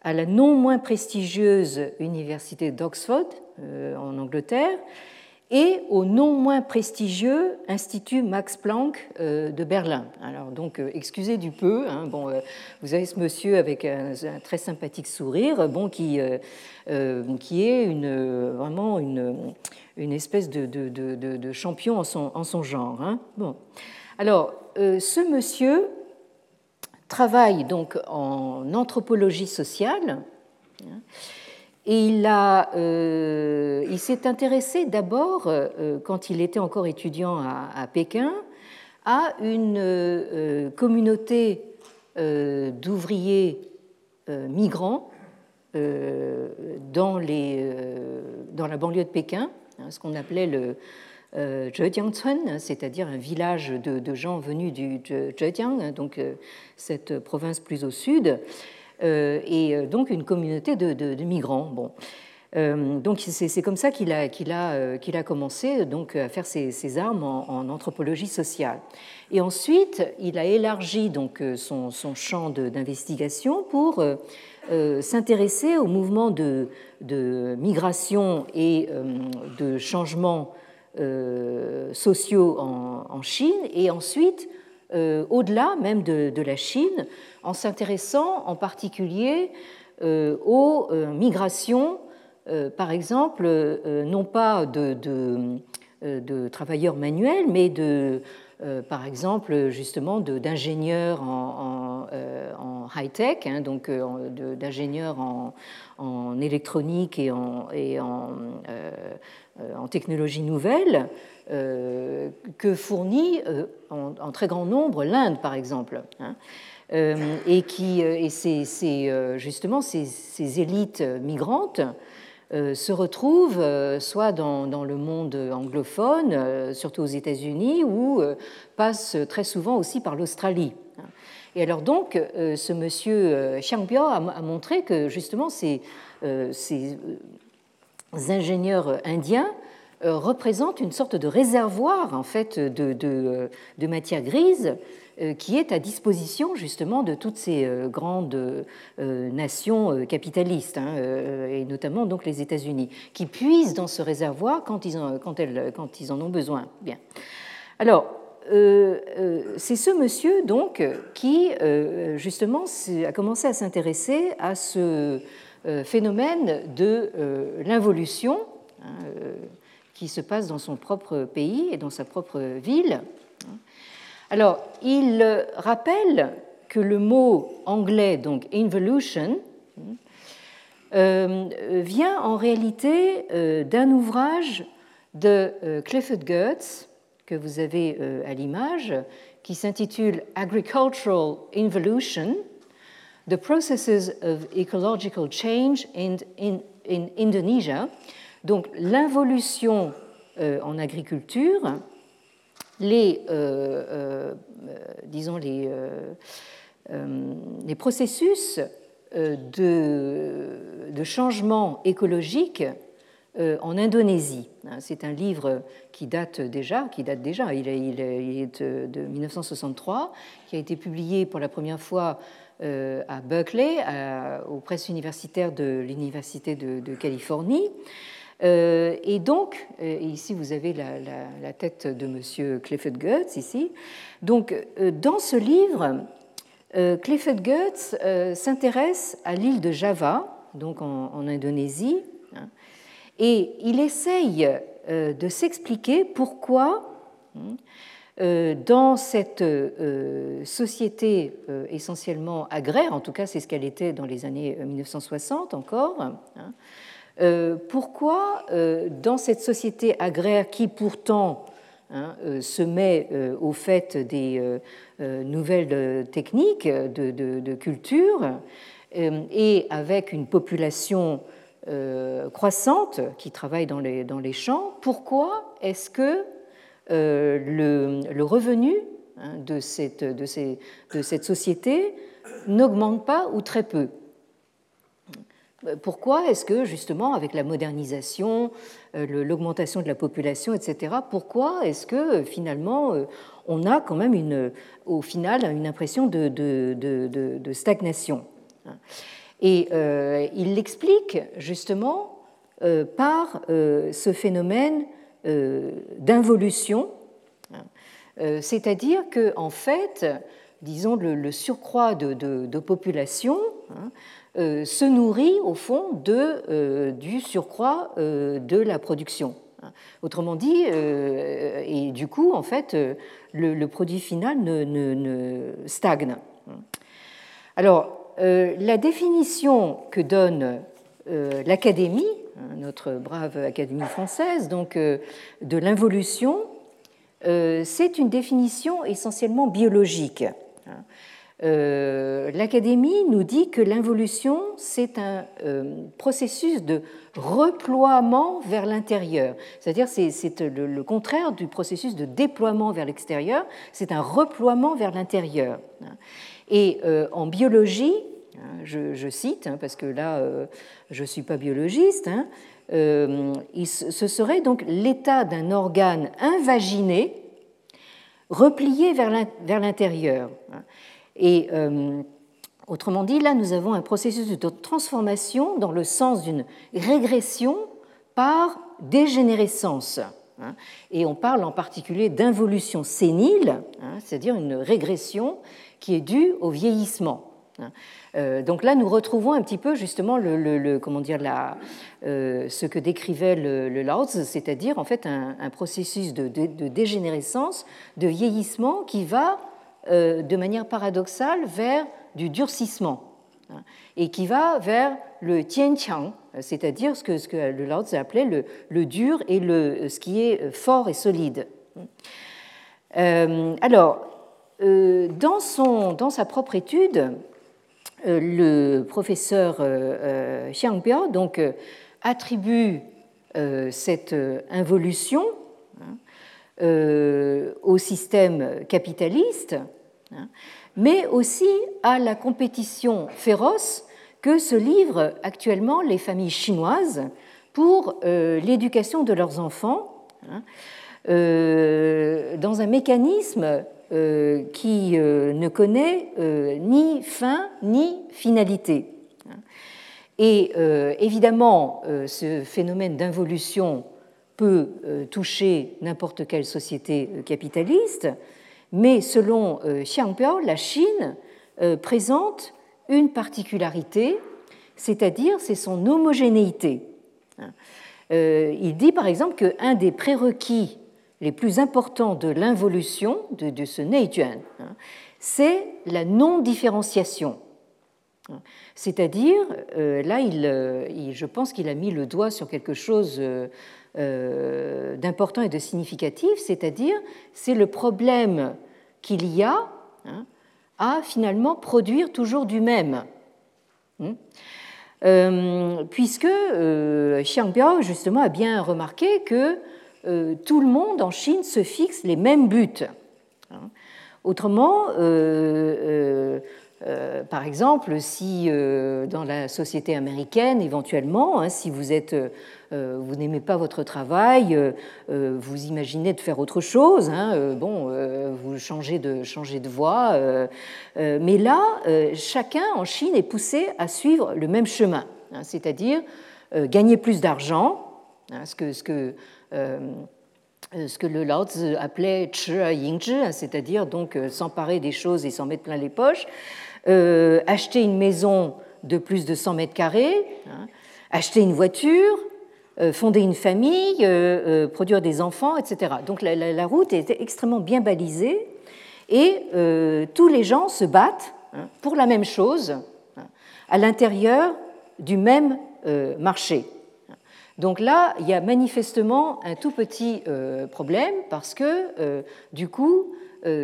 à la non moins prestigieuse université d'Oxford, en Angleterre, et au non moins prestigieux Institut Max Planck euh, de Berlin. Alors donc, euh, excusez du peu, hein, bon, euh, vous avez ce monsieur avec un, très sympathique sourire, bon, qui, qui est une, vraiment une, une espèce de, de, de, champion en son, en son genre. Hein. Bon. Alors, ce monsieur travaille donc en anthropologie sociale. Hein, et il, euh, il s'est intéressé d'abord, euh, quand il était encore étudiant à, Pékin, à une euh, communauté d'ouvriers migrants dans, les, dans la banlieue de Pékin, hein, ce qu'on appelait le Zhejiangcun, c'est-à-dire un village de, gens venus du Zhejiang, hein, donc cette province plus au sud. Euh, et euh, donc une communauté de, migrants. Bon. Euh, donc c'est comme ça qu'il a, commencé donc, à faire ses, armes en, anthropologie sociale. Et ensuite, il a élargi donc, son, champ d'investigation pour s'intéresser aux mouvements de, de, migration et de changements sociaux en, en, Chine, et ensuite, au-delà même de, la Chine, en s'intéressant en particulier euh, aux euh, migrations, euh, par exemple, non pas de, travailleurs manuels, mais de, par exemple, justement, d'ingénieurs en, high-tech, hein, donc d'ingénieurs en, électronique et en, et en, technologie nouvelle, que fournit en, très grand nombre l'Inde, par exemple. Hein. Euh, et qui euh, et euh, justement ces, élites migrantes se retrouvent soit dans, dans, le monde anglophone, surtout aux États-Unis, ou passent très souvent aussi par l'Australie. Et alors donc, ce monsieur Xiang Biao a, montré que justement ces, ces ingénieurs indiens représentent une sorte de réservoir en fait de, de matière grise euh, qui est à disposition justement de toutes ces euh, grandes euh, nations capitalistes, hein, et notamment donc les États-Unis, qui puisent dans ce réservoir quand ils en, quand elles, quand ils en ont besoin. Bien. Alors, c'est ce monsieur donc qui justement a commencé à s'intéresser à ce phénomène de l'involution hein, qui se passe dans son propre pays et dans sa propre ville. Alors, il rappelle que le mot anglais, donc involution, euh, vient en réalité euh, d'un ouvrage de euh, Clifford Geertz, que vous avez à l'image, qui s'intitule Agricultural Involution, The Processes of Ecological Change in, in, in Indonesia. Donc l'involution en agriculture, les, disons les, les processus de, changement écologique euh, en Indonésie. Hein, c'est un livre qui date déjà, qui date déjà, il est, de 1963, qui a été publié pour la première fois euh, à Berkeley, aux presses universitaires de l'Université de, Californie. Euh, et donc, ici vous avez la, tête de M. Clifford Geertz, ici. Donc, dans ce livre, Clifford Geertz s'intéresse à l'île de Java, donc en Indonésie, et il essaye euh, de s'expliquer pourquoi, hein, euh, dans cette euh, société essentiellement agraire, en tout cas c'est ce qu'elle était dans les années 1960 encore, hein, pourquoi dans cette société agraire qui pourtant hein, se met au fait des nouvelles techniques de, culture et avec une population euh, croissante qui travaille dans les, champs, pourquoi est-ce que euh, le, revenu hein, de, cette, société n'augmente pas ou très peu? Pourquoi est-ce que, justement, avec la modernisation, euh, l'augmentation de la population, etc., pourquoi est-ce que, finalement, on a quand même, une, au final, une impression de, stagnation et euh, il l'explique justement euh, par euh, ce phénomène d'involution, hein? c'est-à-dire que en fait, disons, le, surcroît de, population hein, se nourrit au fond de, du surcroît de la production. Hein. Autrement dit, et du coup, en fait, le, produit final ne, ne stagne. Alors, euh, la définition que donne euh, l'Académie, hein, notre brave Académie française, donc euh, de l'involution, c'est une définition essentiellement biologique. Hein. L'Académie nous dit que l'involution, c'est un processus de reploiement vers l'intérieur. C'est-à-dire c'est le, le, contraire du processus de déploiement vers l'extérieur, c'est un reploiement vers l'intérieur. Et euh, en biologie, hein, je, cite, hein, parce que là, euh, je ne suis pas biologiste, hein, euh, ce serait donc l'état d'un organe invaginé replié vers l'intérieur. Et autrement dit, là, nous avons un processus de transformation dans le sens d'une régression par dégénérescence. Et on parle en particulier d'involution sénile, c'est-à-dire une régression qui est due au vieillissement. Euh, donc là, nous retrouvons un petit peu justement le, comment dire, euh, ce que décrivait le, le c'est-à-dire en fait un, processus de, dégénérescence, de vieillissement qui va euh, de manière paradoxale vers du durcissement hein, et qui va vers le tianqiang, c'est-à-dire ce que, le Lao Tzu appelait le, dur et le, ce qui est fort et solide. alors, euh, dans, son, dans, sa propre étude, euh, le professeur euh, Xiang donc, attribue cette involution au système capitaliste, hein, mais aussi à la compétition féroce que se livrent actuellement les familles chinoises pour l'éducation de leurs enfants, hein, dans un mécanisme euh, qui euh, ne connaît euh, ni fin ni finalité. Et évidemment, ce phénomène d'involution peut toucher n'importe quelle société capitaliste, mais selon Xiangbiao, la Chine présente une particularité, c'est-à-dire c'est son homogénéité. Il dit par exemple qu'un des prérequis les plus importants de l'involution de, ce Neituan, hein, c'est la non-différenciation. C'est-à-dire, euh, là, euh, je pense qu'il a mis le doigt sur quelque chose euh, d'important et de significatif, c'est-à-dire, c'est le problème qu'il y a hein, à finalement produire toujours du même. Hein. puisque Xiangbiao, justement, a bien remarqué que tout le monde en Chine se fixe les mêmes buts. Hein. Autrement, euh, par exemple, si euh, dans la société américaine, éventuellement, hein, si vous êtes, euh, vous n'aimez pas votre travail, vous imaginez de faire autre chose, hein, bon, vous changez de voie, mais là, chacun en Chine est poussé à suivre le même chemin, hein, c'est-à-dire gagner plus d'argent, ce que, ce que que le Lao Tzu appelait c'est-à-dire donc s'emparer des choses et s'en mettre plein les poches, euh, acheter une maison de plus de 100 mètres carrés, hein, acheter une voiture, euh, fonder une famille, euh, produire des enfants, etc. Donc la, route était extrêmement bien balisée et tous les gens se battent hein, pour la même chose hein, à l'intérieur du même marché. Donc là, il y a manifestement un tout petit problème parce que du coup,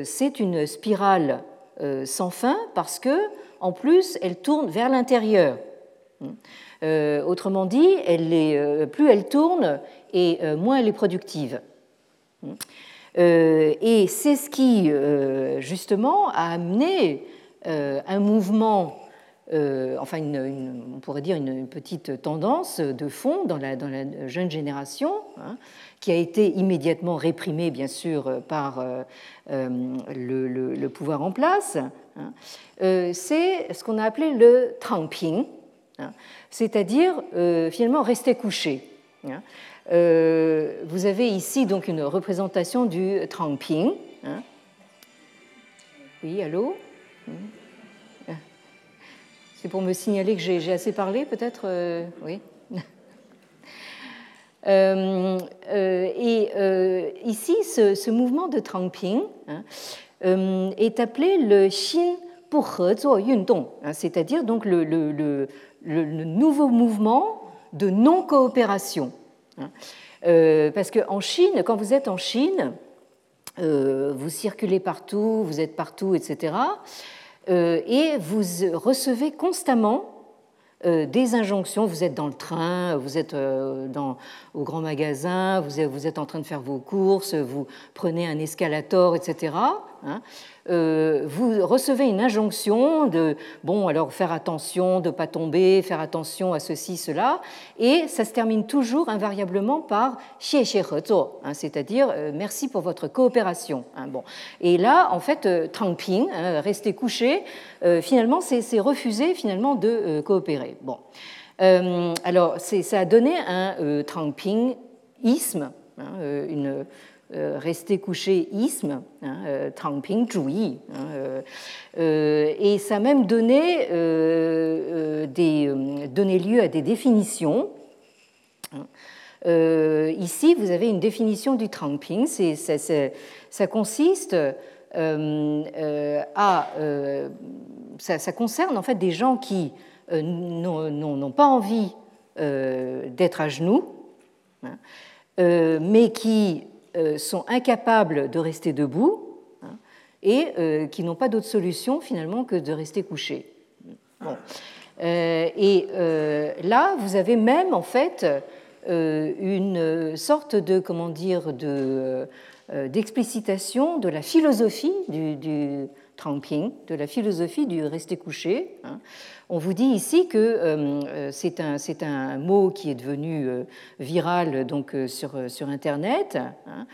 c'est une spirale euh, sans fin parce que, en plus, elle tourne vers l'intérieur. Euh, autrement dit, euh, plus elle tourne et moins elle est productive. et c'est ce qui, justement, a amené un mouvement, enfin, on pourrait dire une, petite tendance de fond dans la, jeune génération, hein, qui a été immédiatement réprimé, bien sûr, par euh, euh, le, pouvoir en place, hein. euh, c'est ce qu'on a appelé le tangping, hein. C'est-à-dire finalement rester couché. Hein. Vous avez ici donc une représentation du tangping. Oui, allô C'est pour me signaler que j'ai assez parlé, peut-être Oui. Euh, euh, et euh, ici, ce, mouvement de Trangping hein, est appelé le Xin Yundong, hein, c'est-à-dire donc le, le, nouveau mouvement de non-coopération. Hein. parce qu'en Chine, quand vous êtes en Chine, vous circulez partout, vous êtes partout, etc. et vous recevez constamment euh, des injonctions. Vous êtes dans le train, vous êtes euh, dans, au grand magasin, vous êtes en train de faire vos courses, vous prenez un escalator, etc. Euh, vous recevez une injonction de, bon, alors faire attention de ne pas tomber, faire attention à ceci, cela, et ça se termine toujours invariablement par hein, c'est-à-dire euh, merci pour votre coopération. Hein, bon. Et là, en fait, euh, Ping, hein, rester couché, finalement, c'est refuser finalement de coopérer. Bon. alors, ça a donné un Trangping-isme, une euh, rester couché isme, hein, euh, Tangping. Hein, euh, et ça a même donné, donné lieu à des définitions. ici, vous avez une définition du Tangping. Ça, consiste à. Ça, concerne en fait des gens qui n'ont pas envie d'être à genoux, hein, mais qui euh, sont incapables de rester debout hein, et euh, qui n'ont pas d'autre solution finalement que de rester couchés. Euh, et là, vous avez même en fait une sorte de comment dire de d'explicitation de la philosophie du de la philosophie du rester couché. Hein. On vous dit ici que euh, c'est un, mot qui est devenu euh, viral donc, euh, sur, Internet, hein,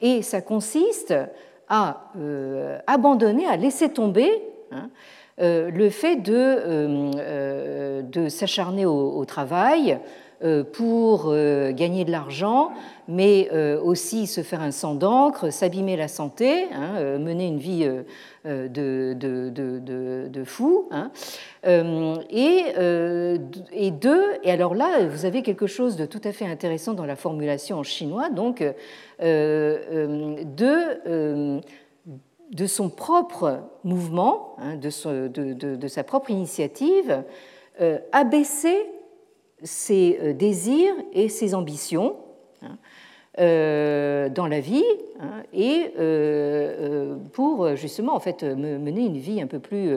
et ça consiste à abandonner, à laisser tomber hein, le fait de s'acharner au, travail pour gagner de l'argent, mais aussi se faire un sang d'encre, s'abîmer la santé, hein, mener une vie de, de, de, de fou. Hein. Et, et, deux, et alors là, vous avez quelque chose de tout à fait intéressant dans la formulation en chinois, donc de de son propre mouvement, hein, de, sa propre initiative, euh, abaisser ses euh, désirs et ses ambitions euh, dans la vie hein, et pour justement en fait mener une vie un peu plus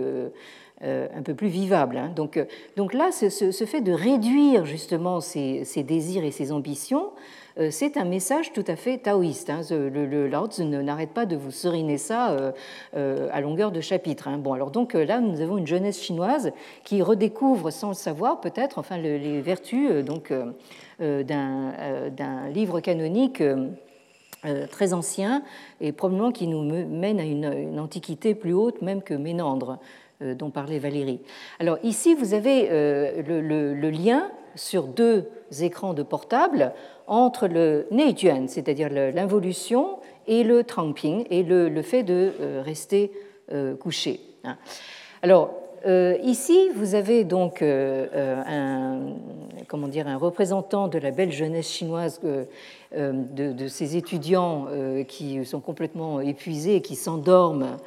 un peu plus vivable. Donc, donc là, ce, fait de réduire justement ses désirs et ses ambitions euh, c'est un message tout à fait taoïste. Hein. Le, le, Lao n'arrête pas de vous seriner ça euh, euh, à longueur de chapitre. Hein. Bon, alors donc là, nous avons une jeunesse chinoise qui redécouvre, sans le savoir peut-être, enfin les vertus donc d'un livre canonique. très ancien et probablement qui nous mène à une, antiquité plus haute même que Ménandre dont parlait Valérie. Alors ici, vous avez le, lien sur deux écrans de portable entre le Neijuan, c'est-à-dire l'involution, et le Trangping, et le, fait de euh, rester euh, couché. Hein. Alors, euh, ici, vous avez donc un, comment dire, un représentant de la belle jeunesse chinoise, de, ces étudiants qui sont complètement épuisés et qui s'endorment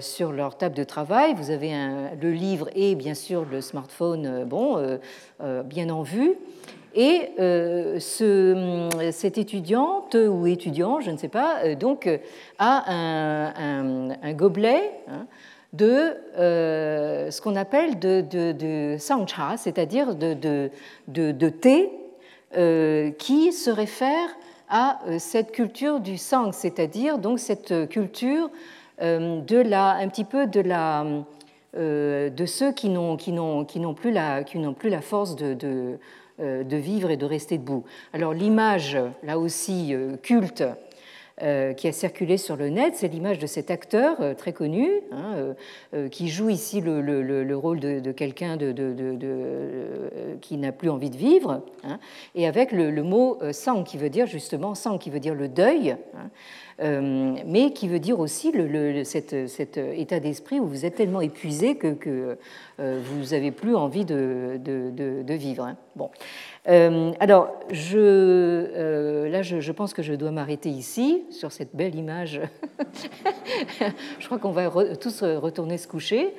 sur leur table de travail. Vous avez le livre et bien sûr le smartphone bon, bien en vue. Et euh, ce, cette étudiante ou étudiant, je ne sais pas, euh, donc a un, gobelet hein, de euh, ce qu'on appelle de, de, de sangcha, c'est-à-dire de, de, thé, qui se réfère à cette culture du sang, c'est-à-dire donc cette culture de la, un petit peu de la de ceux qui n'ont plus plus la force de, euh, de vivre et de rester debout. Alors l'image, là aussi euh, culte, euh, qui a circulé sur le net, c'est l'image de cet acteur très connu, hein, qui joue ici le, rôle de, quelqu'un qui n'a plus envie de vivre, hein, et avec le, mot sang, qui veut dire justement sang, qui veut dire le deuil. Hein, euh, mais qui veut dire aussi cet, état d'esprit où vous êtes tellement épuisé que, euh, vous n'avez plus envie de, vivre. Bon. Euh, alors, je, là, je, pense que je dois m'arrêter ici, sur cette belle image. je crois qu'on va tous retourner se coucher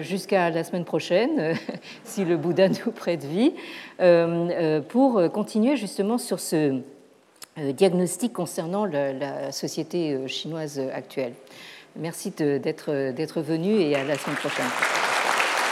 jusqu'à la semaine prochaine, si le Bouddha nous prête vie, pour continuer justement sur ce euh, diagnostic concernant la, société euh, chinoise actuelle. Merci d'être venu et à la semaine prochaine.